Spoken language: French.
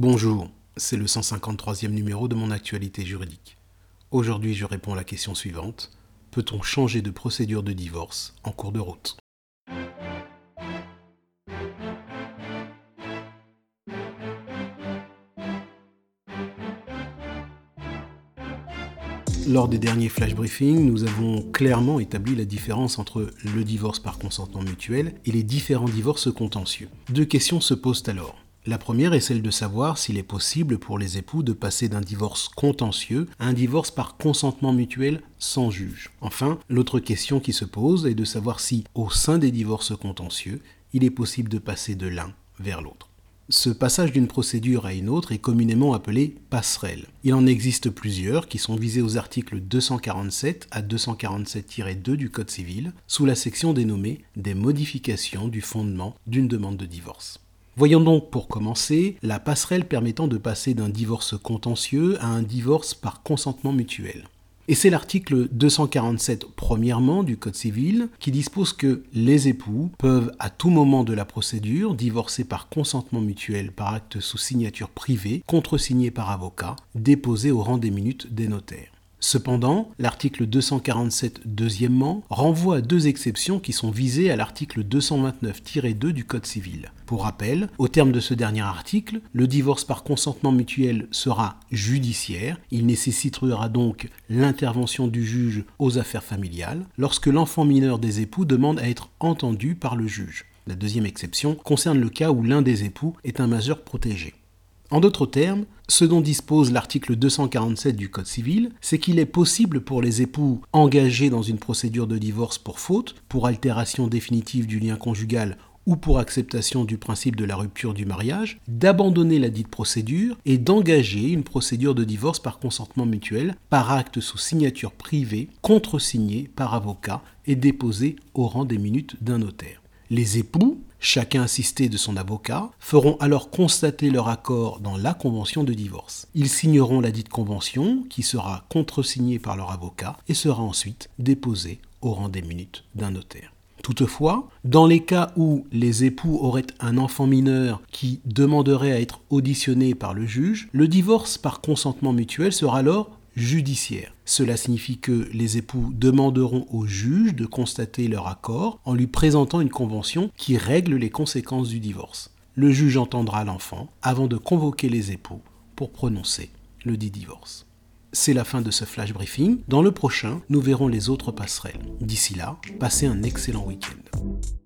Bonjour, c'est le 153e numéro de mon actualité juridique. Aujourd'hui, je réponds à la question suivante. Peut-on changer de procédure de divorce en cours de route? Lors des derniers flash briefings, nous avons clairement établi la différence entre le divorce par consentement mutuel et les différents divorces contentieux. Deux questions se posent alors. La première est celle de savoir s'il est possible pour les époux de passer d'un divorce contentieux à un divorce par consentement mutuel sans juge. Enfin, l'autre question qui se pose est de savoir si, au sein des divorces contentieux, il est possible de passer de l'un vers l'autre. Ce passage d'une procédure à une autre est communément appelé passerelle. Il en existe plusieurs qui sont visés aux articles 247 à 247-2 du Code civil, sous la section dénommée des modifications du fondement d'une demande de divorce. Voyons donc pour commencer la passerelle permettant de passer d'un divorce contentieux à un divorce par consentement mutuel. Et c'est l'article 247 premièrement du Code civil qui dispose que les époux peuvent à tout moment de la procédure divorcer par consentement mutuel par acte sous signature privée, contresigné par avocat, déposé au rang des minutes des notaires. Cependant, l'article 247 deuxièmement renvoie à deux exceptions qui sont visées à l'article 229-2 du Code civil. Pour rappel, au terme de ce dernier article, le divorce par consentement mutuel sera judiciaire, il nécessitera donc l'intervention du juge aux affaires familiales lorsque l'enfant mineur des époux demande à être entendu par le juge. La deuxième exception concerne le cas où l'un des époux est un majeur protégé. En d'autres termes, ce dont dispose l'article 247 du Code civil, c'est qu'il est possible pour les époux engagés dans une procédure de divorce pour faute, pour altération définitive du lien conjugal ou pour acceptation du principe de la rupture du mariage, d'abandonner la dite procédure et d'engager une procédure de divorce par consentement mutuel, par acte sous signature privée, contresigné par avocat et déposé au rang des minutes d'un notaire. Les époux, chacun assisté de son avocat, feront alors constater leur accord dans la convention de divorce. Ils signeront la dite convention qui sera contresignée par leur avocat et sera ensuite déposée au rang des minutes d'un notaire. Toutefois, dans les cas où les époux auraient un enfant mineur qui demanderait à être auditionné par le juge, le divorce par consentement mutuel sera alors judiciaire. Cela signifie que les époux demanderont au juge de constater leur accord en lui présentant une convention qui règle les conséquences du divorce. Le juge entendra l'enfant avant de convoquer les époux pour prononcer le dit divorce. C'est la fin de ce flash briefing. Dans le prochain, nous verrons les autres passerelles. D'ici là, passez un excellent week-end.